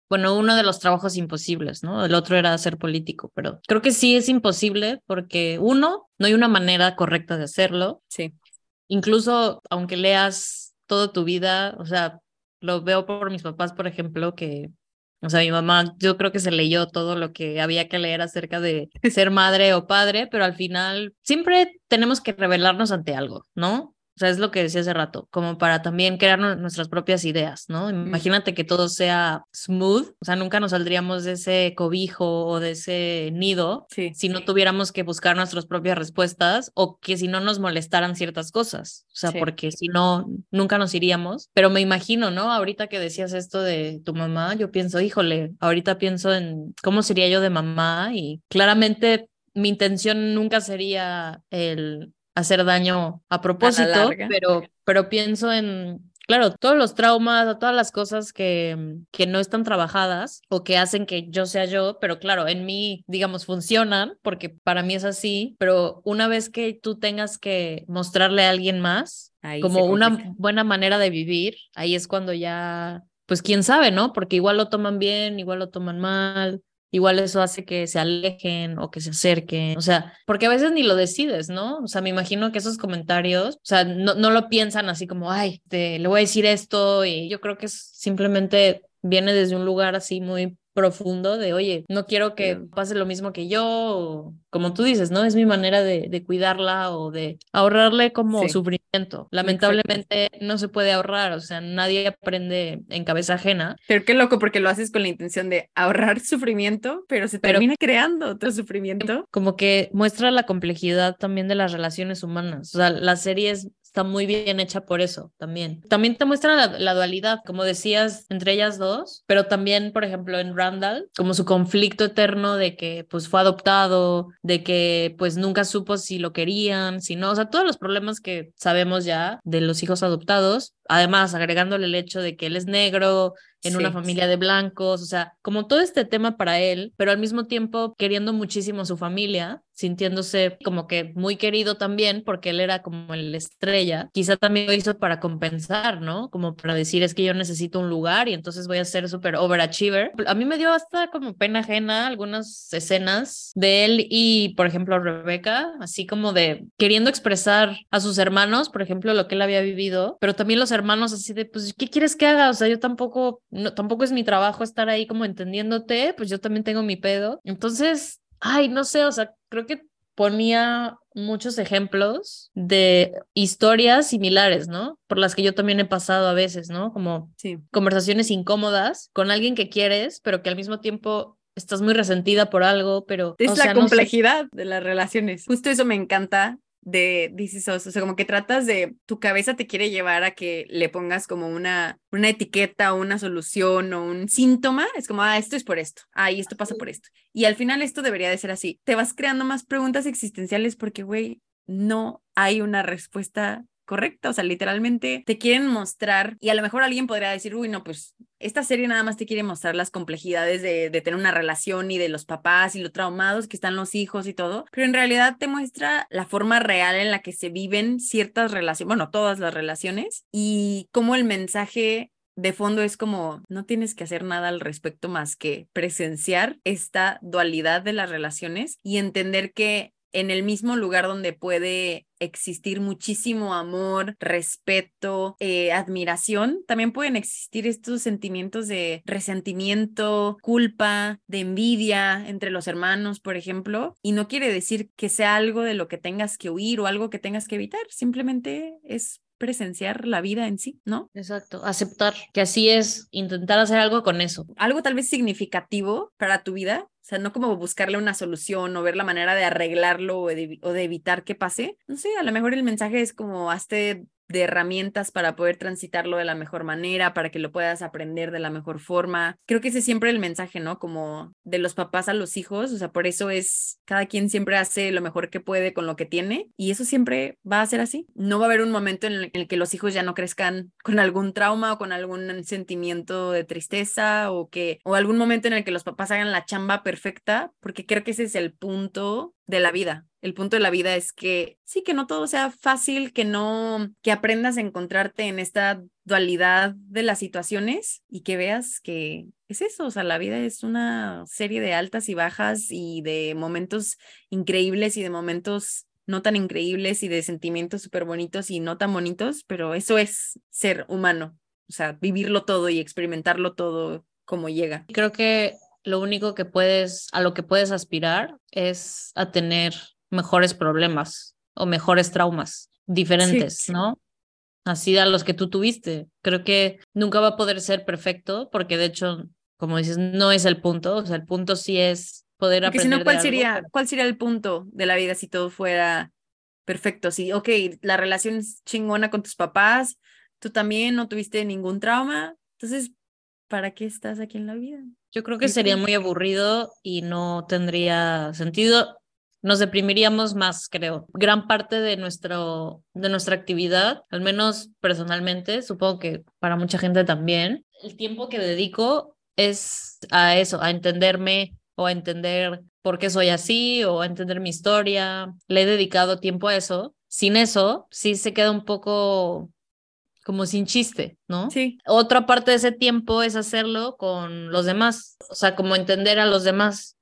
Bueno, uno de los trabajos imposibles, ¿no? El otro era ser político, pero creo que sí es imposible porque uno, no hay una manera correcta de hacerlo. Sí. Incluso aunque leas toda tu vida, o sea, lo veo por mis papás, por ejemplo, que, o sea, mi mamá, yo creo que se leyó todo lo que había que leer acerca de <laughs> ser madre o padre, pero al final siempre tenemos que revelarnos ante algo, ¿no? O sea, es lo que decía hace rato, como para también crear nuestras propias ideas, ¿no? Imagínate que todo sea smooth, o sea, nunca nos saldríamos de ese cobijo o de ese nido si no tuviéramos que buscar nuestras propias respuestas o que si no nos molestaran ciertas cosas, o sea, porque si no, nunca nos iríamos. Pero me imagino, ¿no? Ahorita que decías esto de tu mamá, yo pienso, híjole, ahorita pienso en cómo sería yo de mamá y claramente mi intención nunca sería el hacer daño a propósito, pero, pero pienso en, claro, todos los traumas, todas las cosas que, que no están trabajadas o que hacen que yo sea yo, pero claro, en mí, digamos, funcionan porque para mí es así, pero una vez que tú tengas que mostrarle a alguien más como una buena manera de vivir, ahí es cuando ya, pues quién sabe, ¿no? Porque igual lo toman bien, igual lo toman mal igual eso hace que se alejen o que se acerquen, o sea, porque a veces ni lo decides, ¿no? O sea, me imagino que esos comentarios, o sea, no, no lo piensan así como, ay, te, le voy a decir esto y yo creo que simplemente viene desde un lugar así muy profundo de, oye, no quiero que pase lo mismo que yo, como tú dices, ¿no? Es mi manera de, de cuidarla o de ahorrarle como sufrimiento. Lamentablemente no se puede ahorrar, o sea, nadie aprende en cabeza ajena. Pero qué loco porque lo haces con la intención de ahorrar sufrimiento, pero se termina creando otro sufrimiento. Como que muestra la complejidad también de las relaciones humanas. O sea, la serie es está muy bien hecha por eso también. También te muestra la, dualidad, como decías, entre ellas dos, pero también, por ejemplo, en Randall, como su conflicto eterno de que pues fue adoptado, de que pues nunca supo si lo querían, si no, o sea, todos los problemas que sabemos ya de los hijos adoptados, además agregándole el hecho de que él es negro, en una familia de blancos, o sea, como todo este tema para él, pero al mismo tiempo queriendo muchísimo a su familia, sintiéndose como que muy querido también porque él era como el estrella. Quizá también lo hizo para compensar, ¿no? Como para decir es que yo necesito un lugar y entonces voy a ser súper overachiever. A mí me dio hasta como pena ajena algunas escenas de él y, por ejemplo, Rebeca, así como de queriendo expresar a sus hermanos, por ejemplo, lo que él había vivido, pero también los hermanos así de, pues, ¿qué quieres que haga? O sea, yo tampoco no, tampoco es mi trabajo estar ahí como entendiéndote, pues yo también tengo mi pedo. Entonces, ay, no sé, o sea, creo que ponía muchos ejemplos de historias similares, ¿no? Por las que yo también he pasado a veces, ¿no? Como conversaciones incómodas con alguien que quieres, pero que al mismo tiempo estás muy resentida por algo, pero... Es la complejidad de las relaciones. Justo eso me encanta de dices, o sea, como que tratas de, tu cabeza te quiere llevar a que le pongas como una, una etiqueta o una solución o un síntoma, es como, ah, esto es por esto, ah, y esto pasa por esto. Y al final esto debería de ser así. Te vas creando más preguntas existenciales porque, güey, no hay una respuesta correcta, o sea, literalmente te quieren mostrar y a lo mejor alguien podría decir, uy, no, pues esta serie nada más te quiere mostrar las complejidades de, tener una relación y de los papás y lo traumados que están los hijos y todo, pero en realidad te muestra la forma real en la que se viven ciertas relaciones, bueno, todas las relaciones y cómo el mensaje de fondo es como no tienes que hacer nada al respecto más que presenciar esta dualidad de las relaciones y entender que en el mismo lugar donde puede existir muchísimo amor, respeto, eh, admiración, también pueden existir estos sentimientos de resentimiento, culpa, de envidia entre los hermanos, por ejemplo, y no quiere decir que sea algo de lo que tengas que huir o algo que tengas que evitar, simplemente es presenciar la vida en sí, ¿no? Exacto, aceptar que así es, intentar hacer algo con eso. Algo tal vez significativo para tu vida, o sea, no como buscarle una solución o ver la manera de arreglarlo o de, evitar que pase. No sé, a lo mejor el mensaje es como hazte de herramientas para poder transitarlo de la mejor manera, para que lo puedas aprender de la mejor forma. Creo que ese es siempre el mensaje, ¿no? Como de los papás a los hijos, o sea, por eso es, cada quien siempre hace lo mejor que puede con lo que tiene y eso siempre va a ser así. No va a haber un momento en el, que los hijos ya no crezcan con algún trauma o con algún sentimiento de tristeza o que, o algún momento en el que los papás hagan la chamba perfecta, porque creo que ese es el punto de la vida. El punto de la vida es que sí, que no todo sea fácil, que no, que aprendas a encontrarte en esta dualidad de las situaciones y que veas que es eso, o sea, la vida es una serie de altas y bajas y de momentos increíbles y de momentos no tan increíbles y de sentimientos súper bonitos y no tan bonitos, pero eso es ser humano, o sea, vivirlo todo y experimentarlo todo como llega. Creo que lo único que puedes, a lo que puedes aspirar es a tener mejores problemas o mejores traumas diferentes, ¿no? Así a los que tú tuviste. Creo que nunca va a poder ser perfecto porque de hecho, como dices, no es el punto, o sea, el punto sí es poder aprender. si no, ¿cuál sería, ¿cuál sería el punto de la vida si todo fuera perfecto? Si, ok, la relación es chingona con tus papás, tú también no tuviste ningún trauma, entonces, ¿para qué estás aquí en la vida? Yo creo que sería muy aburrido y no tendría sentido. Nos deprimiríamos más, creo. Gran parte de, nuestro, de nuestra actividad, al menos personalmente, supongo que para mucha gente también, el tiempo que dedico es a eso, a entenderme o a entender por qué soy así o a entender mi historia. Le he dedicado tiempo a eso. Sin eso, sí se queda un poco como sin chiste, ¿no? Sí. Otra parte de ese tiempo es hacerlo con los demás, o sea, como entender a los demás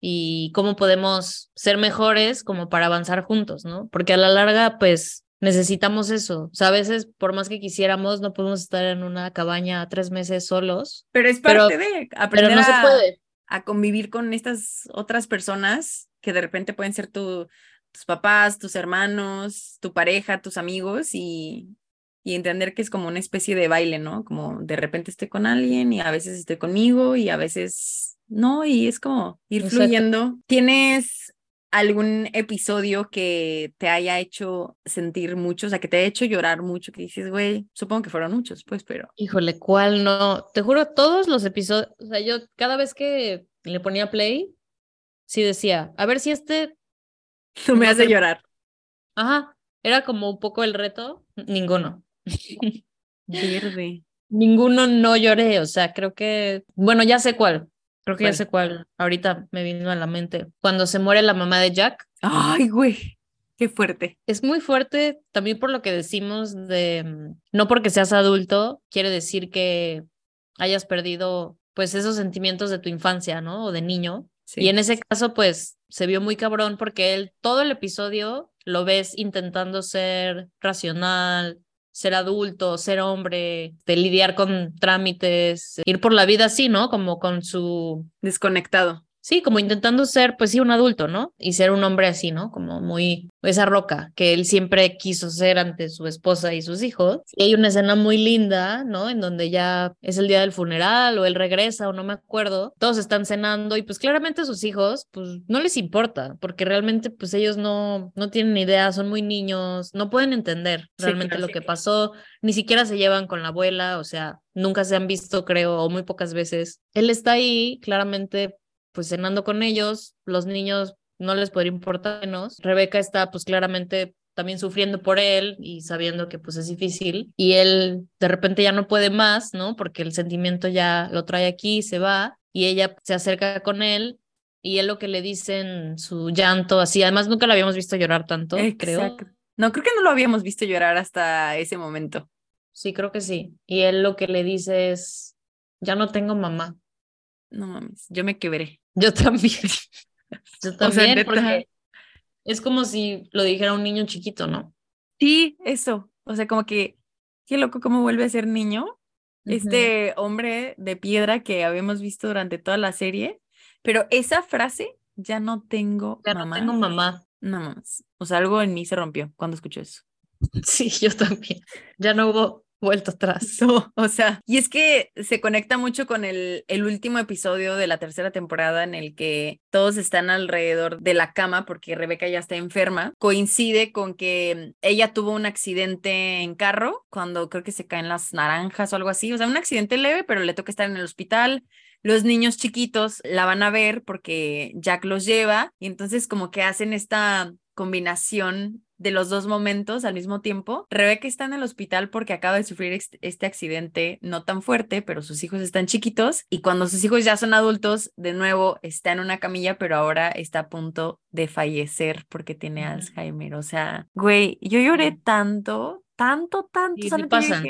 y cómo podemos ser mejores como para avanzar juntos, ¿no? Porque a la larga, pues necesitamos eso. O sea, a veces, por más que quisiéramos, no podemos estar en una cabaña tres meses solos. Pero es parte de aprender no se puede. a convivir con estas otras personas que de repente pueden ser tu, tus papás, tus hermanos, tu pareja, tus amigos y y entender que es como una especie de baile, ¿no? Como de repente estoy con alguien y a veces estoy conmigo y a veces no, y es como ir fluyendo. ¿Tienes algún episodio que te haya hecho sentir mucho, o sea, que te haya hecho llorar mucho, que dices, güey, supongo que fueron muchos, pues, pero... Híjole, ¿cuál no? Te juro, todos los episodios, o sea, yo cada vez que le ponía play, sí decía, a ver si este... <laughs> No me hace llorar. Ajá, era como un poco el reto, ninguno. <laughs> Verde. Ninguno no lloré, o sea, creo que, bueno, ya sé cuál. Creo que ya sé cuál. Ahorita me vino a la mente. Cuando se muere la mamá de Jack. Ay, güey. Qué fuerte. Es muy fuerte también por lo que decimos de mm, no porque seas adulto quiere decir que hayas perdido pues esos sentimientos de tu infancia, ¿no? O de niño. Y en ese caso pues se vio muy cabrón porque él todo el episodio lo ves intentando ser racional, ser adulto, ser hombre, de lidiar con trámites, ir por la vida así, ¿no? Como con su... Desconectado. Sí, como intentando ser, pues sí, un adulto, ¿no? Y ser un hombre así, ¿no? Como muy, esa roca que él siempre quiso ser ante su esposa y sus hijos. Y hay una escena muy linda, ¿no? En donde ya es el día del funeral o él regresa o no me acuerdo. Todos están cenando y pues claramente sus hijos, pues no les importa, porque realmente pues ellos no, no tienen idea, son muy niños, no pueden entender realmente lo que pasó, ni siquiera se llevan con la abuela, o sea, nunca se han visto, creo, o muy pocas veces. Él está ahí, claramente pues cenando con ellos, los niños no les podría importar menos. Rebeca está pues claramente también sufriendo por él y sabiendo que pues es difícil y él de repente ya no puede más, ¿no? Porque el sentimiento ya lo trae aquí, se va y ella se acerca con él y él lo que le dice en su llanto así, además nunca lo habíamos visto llorar tanto, creo. No, creo que no lo habíamos visto llorar hasta ese momento. Sí, creo que sí. Y él lo que le dice es, ya no tengo mamá. No mames, yo me quebré. Yo también. Yo también, porque es como si lo dijera un niño chiquito, ¿no? Sí, eso. O sea, como que, qué loco cómo vuelve a ser niño. Este hombre de piedra que habíamos visto durante toda la serie. Pero esa frase, ya no tengo ya mamá. No tengo mamá. No más. O sea, algo en mí se rompió cuando escuché eso. Sí, yo también. Ya no hubo vuelta atrás. <laughs> o sea, y es que se conecta mucho con el, el último episodio de la tercera temporada en el que todos están alrededor de la cama porque Rebeca ya está enferma. Coincide con que ella tuvo un accidente en carro cuando creo que se caen las naranjas o algo así. O sea, un accidente leve, pero le toca estar en el hospital. Los niños chiquitos la van a ver porque Jack los lleva y entonces como que hacen esta combinación de los dos momentos al mismo tiempo. Rebeca está en el hospital porque acaba de sufrir este accidente no tan fuerte, pero sus hijos están chiquitos y cuando sus hijos ya son adultos, de nuevo está en una camilla, pero ahora está a punto de fallecer porque tiene Alzheimer. O sea, güey, yo lloré tanto, tanto, tanto. ¿Qué pasa?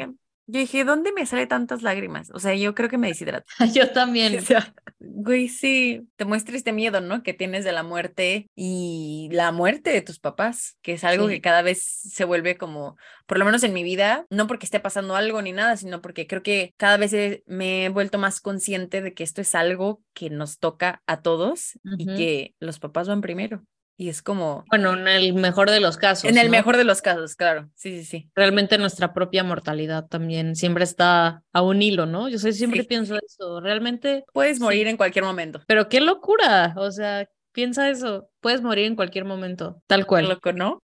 Yo dije, ¿dónde me sale tantas lágrimas? O sea, yo creo que me deshidrato. <laughs> yo también. <laughs> O sea, güey, sí, te muestra este miedo, ¿no? Que tienes de la muerte y la muerte de tus papás, que es algo que cada vez se vuelve como, por lo menos en mi vida, no porque esté pasando algo ni nada, sino porque creo que cada vez me he vuelto más consciente de que esto es algo que nos toca a todos y que los papás van primero. Y es como... Bueno, en el mejor de los casos. En el mejor de los casos, claro. Sí, sí, sí. Realmente nuestra propia mortalidad también siempre está a un hilo, ¿no? Yo siempre pienso eso. Realmente... Puedes morir en cualquier momento. Pero qué locura. O sea, piensa eso. Puedes morir en cualquier momento. Tal cual. Loco, ¿no?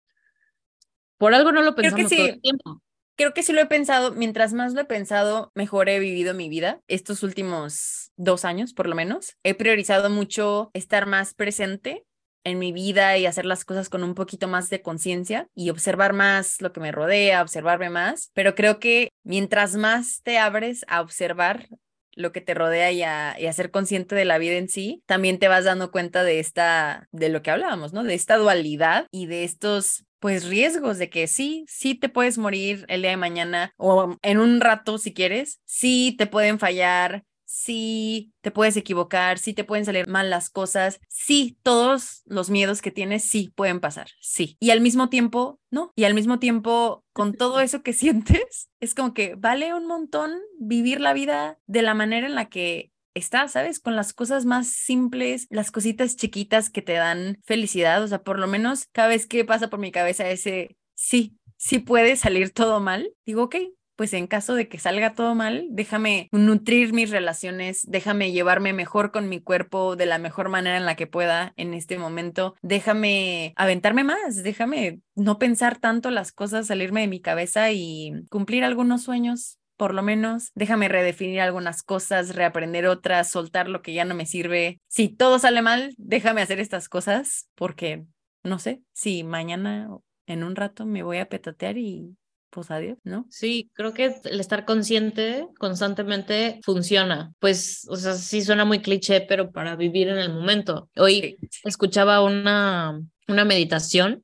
Por algo no lo pensamos todo el tiempo. Creo que sí lo he pensado, mientras más lo he pensado, mejor he vivido mi vida. Estos últimos dos años, por lo menos, he priorizado mucho estar más presente en mi vida y hacer las cosas con un poquito más de conciencia y observar más lo que me rodea, observarme más, pero creo que mientras más te abres a observar lo que te rodea y a, ser consciente de la vida en sí, también te vas dando cuenta de esta, de lo que hablábamos, ¿no? De esta dualidad y de estos pues riesgos de que sí, sí te puedes morir el día de mañana o en un rato si quieres, sí te pueden fallar, sí te puedes equivocar, sí te pueden salir mal las cosas, sí todos los miedos que tienes sí pueden pasar, sí. Y al mismo tiempo, no. Y al mismo tiempo, con <laughs> todo eso que sientes, es como que vale un montón vivir la vida de la manera en la que está, ¿sabes? Con las cosas más simples, las cositas chiquitas que te dan felicidad. O sea, por lo menos cada vez que pasa por mi cabeza ese, sí, sí puede salir todo mal, digo, ok, pues en caso de que salga todo mal, déjame nutrir mis relaciones, déjame llevarme mejor con mi cuerpo de la mejor manera en la que pueda en este momento, déjame aventarme más, déjame no pensar tanto las cosas, salirme de mi cabeza y cumplir algunos sueños por lo menos, déjame redefinir algunas cosas, reaprender otras, soltar lo que ya no me sirve. Si todo sale mal, déjame hacer estas cosas porque, no sé, si mañana en un rato me voy a petatear y pues adiós, ¿no? Sí, creo que el estar consciente constantemente funciona. Pues, o sea, sí suena muy cliché, pero para vivir en el momento. Hoy escuchaba una, una meditación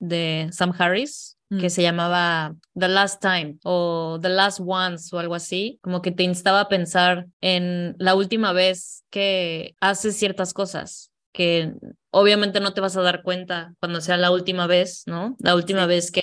de Sam Harris que mm. se llamaba The Last Time o The Last Once o algo así, como que te instaba a pensar en la última vez que haces ciertas cosas que obviamente no te vas a dar cuenta cuando sea la última vez, ¿no? La última vez que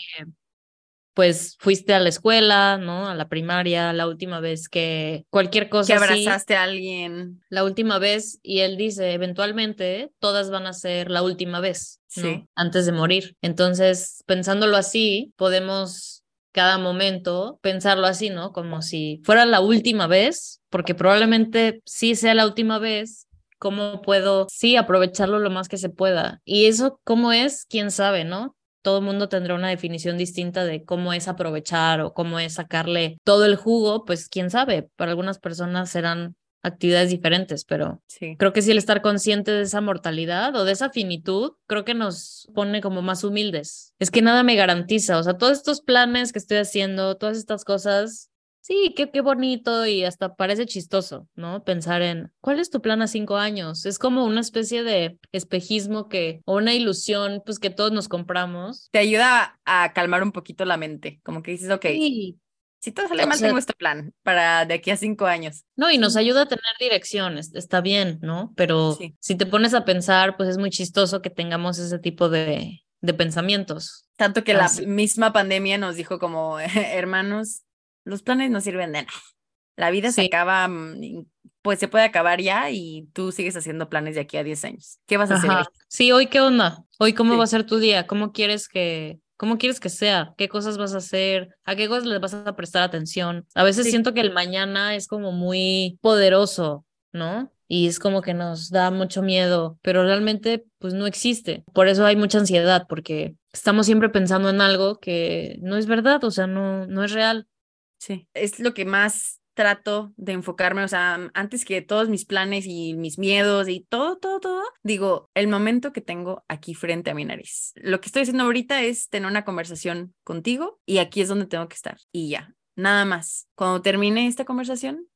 pues fuiste a la escuela, ¿no? A la primaria, la última vez que cualquier cosa. Que abrazaste a alguien. La última vez, y él dice, eventualmente todas van a ser la última vez, ¿no? Antes de morir. Entonces, pensándolo así, podemos cada momento pensarlo así, ¿no? Como si fuera la última vez, porque probablemente sí sea la última vez, cómo puedo, sí, aprovecharlo lo más que se pueda. Y eso, ¿cómo es? ¿Quién sabe, no? Todo el mundo tendrá una definición distinta de cómo es aprovechar o cómo es sacarle todo el jugo, pues quién sabe, para algunas personas serán actividades diferentes, pero sí. creo que sí el estar consciente de esa mortalidad o de esa finitud, creo que nos pone como más humildes. Es que nada me garantiza, o sea, todos estos planes que estoy haciendo, todas estas cosas, sí, qué, qué bonito y hasta parece chistoso, ¿no? Pensar en, ¿cuál es tu plan a cinco años? Es como una especie de espejismo que, o una ilusión, pues que todos nos compramos. Te ayuda a calmar un poquito la mente, como que dices, ok, sí. Si todo sale mal, tengo este plan para de aquí a cinco años. No, y nos ayuda a tener direcciones, está bien, ¿no? Pero si te pones a pensar, pues es muy chistoso que tengamos ese tipo de, de pensamientos. Tanto que la misma pandemia nos dijo como, <laughs> hermanos, los planes no sirven de nada. La vida se acaba, mm, pues se puede acabar ya y tú sigues haciendo planes de aquí a 10 años. ¿Qué vas a hacer? Sí, hoy qué onda? Hoy cómo va a ser tu día? ¿Cómo quieres que ¿Cómo quieres que sea? ¿Qué cosas vas a hacer? ¿A qué cosas les vas a prestar atención? A veces siento que el mañana es como muy poderoso, ¿no? Y es como que nos da mucho miedo, pero realmente pues no existe. Por eso hay mucha ansiedad, porque estamos siempre pensando en algo que no es verdad, o sea, no, no es real. Sí, es lo que más trato de enfocarme, o sea, antes que todos mis planes y mis miedos y todo, todo, todo, digo, el momento que tengo aquí frente a mi nariz. Lo que estoy haciendo ahorita es tener una conversación contigo y aquí es donde tengo que estar y ya, nada más. Cuando termine esta conversación,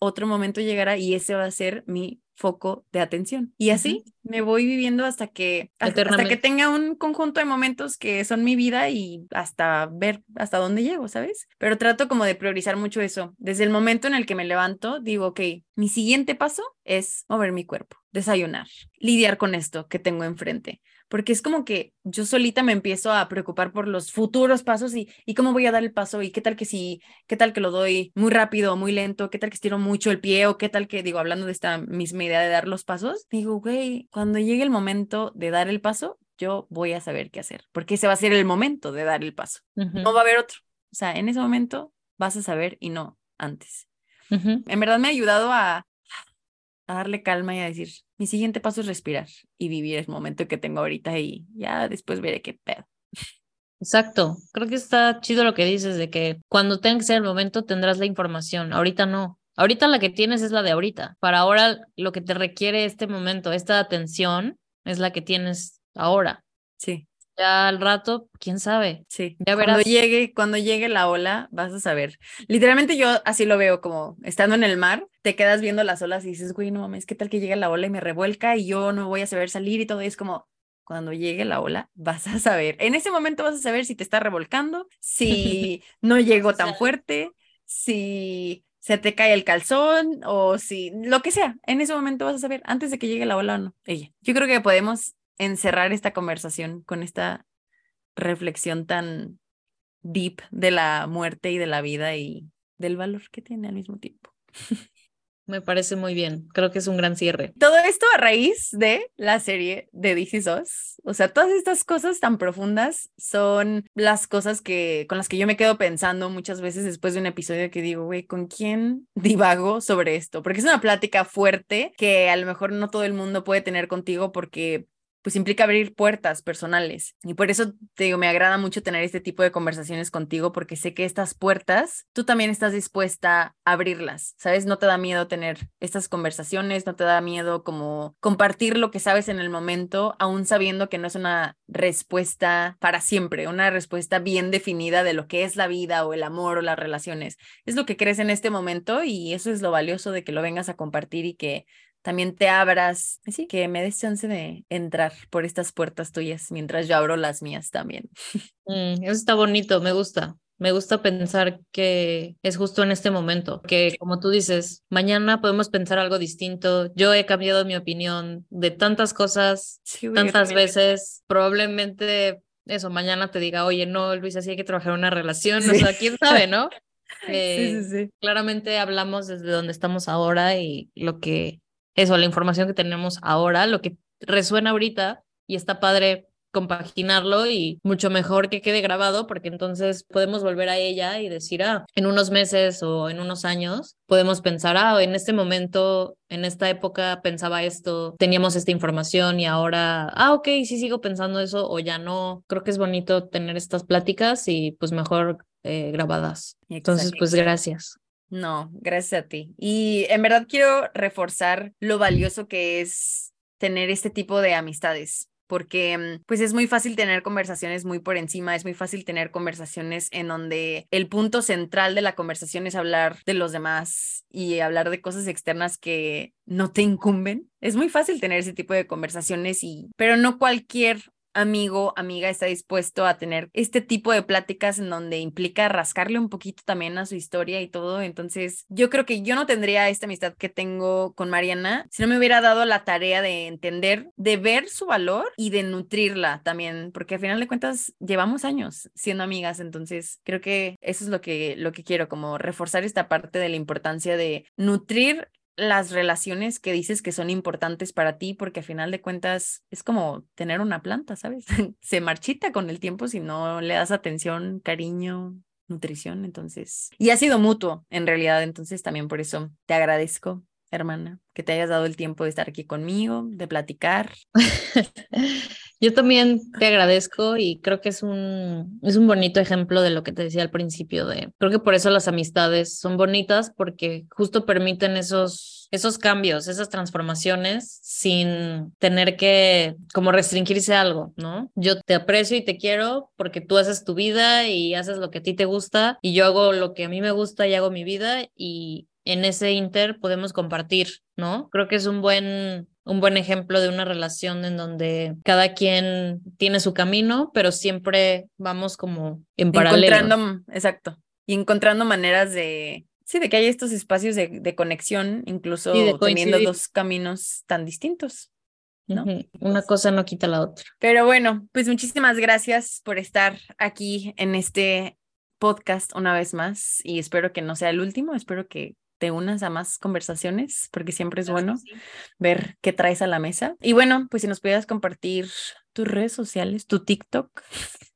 otro momento llegará y ese va a ser mi foco de atención. Y así me voy viviendo hasta que, hasta, que tenga un conjunto de momentos que son mi vida y hasta ver hasta dónde llego, ¿sabes? Pero trato como de priorizar mucho eso. Desde el momento en el que me levanto, digo, ok, mi siguiente paso es mover mi cuerpo, desayunar, lidiar con esto que tengo enfrente porque es como que yo solita me empiezo a preocupar por los futuros pasos y, y cómo voy a dar el paso y qué tal que si, qué tal que lo doy muy rápido muy lento, qué tal que estiro mucho el pie o qué tal que, digo, hablando de esta misma idea de dar los pasos, digo, güey, cuando llegue el momento de dar el paso, yo voy a saber qué hacer, porque ese va a ser el momento de dar el paso. No va a haber otro. O sea, en ese momento vas a saber y no antes. En verdad me ha ayudado a, a darle calma y a decir, mi siguiente paso es respirar y vivir el momento que tengo ahorita y ya después veré qué pedo. Exacto, creo que está chido lo que dices de que cuando tenga que ser el momento tendrás la información, ahorita no. Ahorita la que tienes es la de ahorita. Para ahora lo que te requiere este momento, esta atención, es la que tienes ahora. Sí ya al rato, quién sabe. Sí, ya verás. Cuando llegue, cuando llegue la ola, vas a saber. Literalmente yo así lo veo, como estando en el mar, te quedas viendo las olas y dices, güey, no mames, ¿qué tal que llegue la ola y me revuelca y yo no voy a saber salir y todo? Y es como, cuando llegue la ola, vas a saber. En ese momento vas a saber si te está revolcando, si <laughs> no llegó tan fuerte, si se te cae el calzón o si lo que sea. En ese momento vas a saber antes de que llegue la ola o no. Ella. Yo creo que podemos encerrar esta conversación con esta reflexión tan deep de la muerte y de la vida y del valor que tiene al mismo tiempo. <laughs> Me parece muy bien. Creo que es un gran cierre. Todo esto a raíz de la serie de DC SOS. O sea, todas estas cosas tan profundas son las cosas que con las que yo me quedo pensando muchas veces después de un episodio que digo, güey, ¿con quién divago sobre esto? Porque es una plática fuerte que a lo mejor no todo el mundo puede tener contigo porque pues implica abrir puertas personales. Y por eso te digo, me agrada mucho tener este tipo de conversaciones contigo porque sé que estas puertas, tú también estás dispuesta a abrirlas, ¿sabes? No te da miedo tener estas conversaciones, no te da miedo como compartir lo que sabes en el momento, aún sabiendo que no es una respuesta para siempre, una respuesta bien definida de lo que es la vida o el amor o las relaciones. Es lo que crees en este momento y eso es lo valioso de que lo vengas a compartir y que también te abras, así que me des chance de entrar por estas puertas tuyas mientras yo abro las mías también. <laughs> Mm, eso está bonito, me gusta. Me gusta pensar que es justo en este momento, que como tú dices, mañana podemos pensar algo distinto. Yo he cambiado mi opinión de tantas cosas, tantas veces. Probablemente eso, mañana te diga, oye, no, Luis, así hay que trabajar una relación, o sea, quién sabe, ¿no? <laughs> sí, sí, Eh, sí. claramente hablamos desde donde estamos ahora y lo que, eso, la información que tenemos ahora, lo que resuena ahorita y está padre compaginarlo y mucho mejor que quede grabado porque entonces podemos volver a ella y decir, ah, en unos meses o en unos años podemos pensar, ah, en este momento, en esta época pensaba esto, teníamos esta información y ahora, ah, ok, sí sigo pensando eso o ya no. Creo que es bonito tener estas pláticas y pues mejor eh, grabadas. Entonces, pues gracias. No, gracias a ti. Y en verdad quiero reforzar lo valioso que es tener este tipo de amistades, porque mm, pues es muy fácil tener conversaciones muy por encima, es muy fácil tener conversaciones en donde el punto central de la conversación es hablar de los demás y hablar de cosas externas que no te incumben. Es muy fácil tener ese tipo de conversaciones y pero no cualquier amigo, amiga está dispuesto a tener este tipo de pláticas en donde implica rascarle un poquito también a su historia y todo. Entonces, yo creo que yo no tendría esta amistad que tengo con Mariana si no me hubiera dado la tarea de entender, de ver su valor y de nutrirla también, porque al final de cuentas llevamos años siendo amigas, entonces creo que eso es lo que lo que quiero como reforzar esta parte de la importancia de nutrir las relaciones que dices que son importantes para ti, porque a final de cuentas es como tener una planta, ¿sabes? <laughs> Se marchita con el tiempo si no le das atención, cariño, nutrición, entonces. Y ha sido mutuo, en realidad, entonces también por eso te agradezco, hermana, que te hayas dado el tiempo de estar aquí conmigo, de platicar. <laughs> Yo también te agradezco y creo que es un, es un bonito ejemplo de lo que te decía al principio de, creo que por eso las amistades son bonitas porque justo permiten esos, esos cambios, esas transformaciones sin tener que como restringirse algo, ¿no? Yo te aprecio y te quiero porque tú haces tu vida y haces lo que a ti te gusta y yo hago lo que a mí me gusta y hago mi vida y en ese inter podemos compartir, ¿no? Creo que es un buen un buen ejemplo de una relación en donde cada quien tiene su camino, pero siempre vamos como en paralelo. Encontrando, exacto, y encontrando maneras de, sí, de que haya estos espacios de, de conexión, incluso de teniendo dos caminos tan distintos. ¿no? Una cosa no quita la otra. Pero bueno, pues muchísimas gracias por estar aquí en este podcast una vez más y espero que no sea el último, espero que te unas a más conversaciones porque siempre es bueno ver qué traes a la mesa. Y bueno, pues si nos pudieras compartir tus redes sociales, tu TikTok,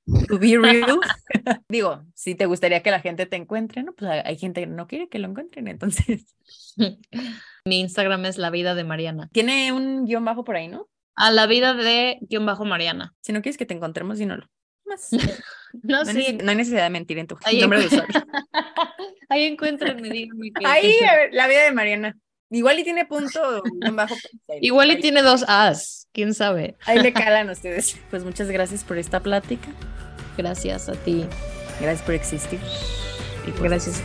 <laughs> tu Be Real. <laughs> Digo, si te gustaría que la gente te encuentre, ¿no? Pues hay gente que no quiere que lo encuentren, entonces. <laughs> Mi Instagram es la vida de Mariana. Tiene un guion bajo por ahí, ¿no? A la vida de guion bajo Mariana. Si no quieres que te encontremos, dínoslo. Más. <laughs> No, No, hay sí. nece- no hay necesidad de mentir en tu Ahí, nombre de usuario. <laughs> Ahí encuéntrenme, díganme <laughs> que- Ahí, que- a ver, la vida de Mariana. Igual y tiene punto bajo. Igual y tiene dos As, quién sabe. Ahí le calan ustedes. Pues muchas gracias por esta plática. Gracias a ti. Gracias por existir. Y pues, Gracias.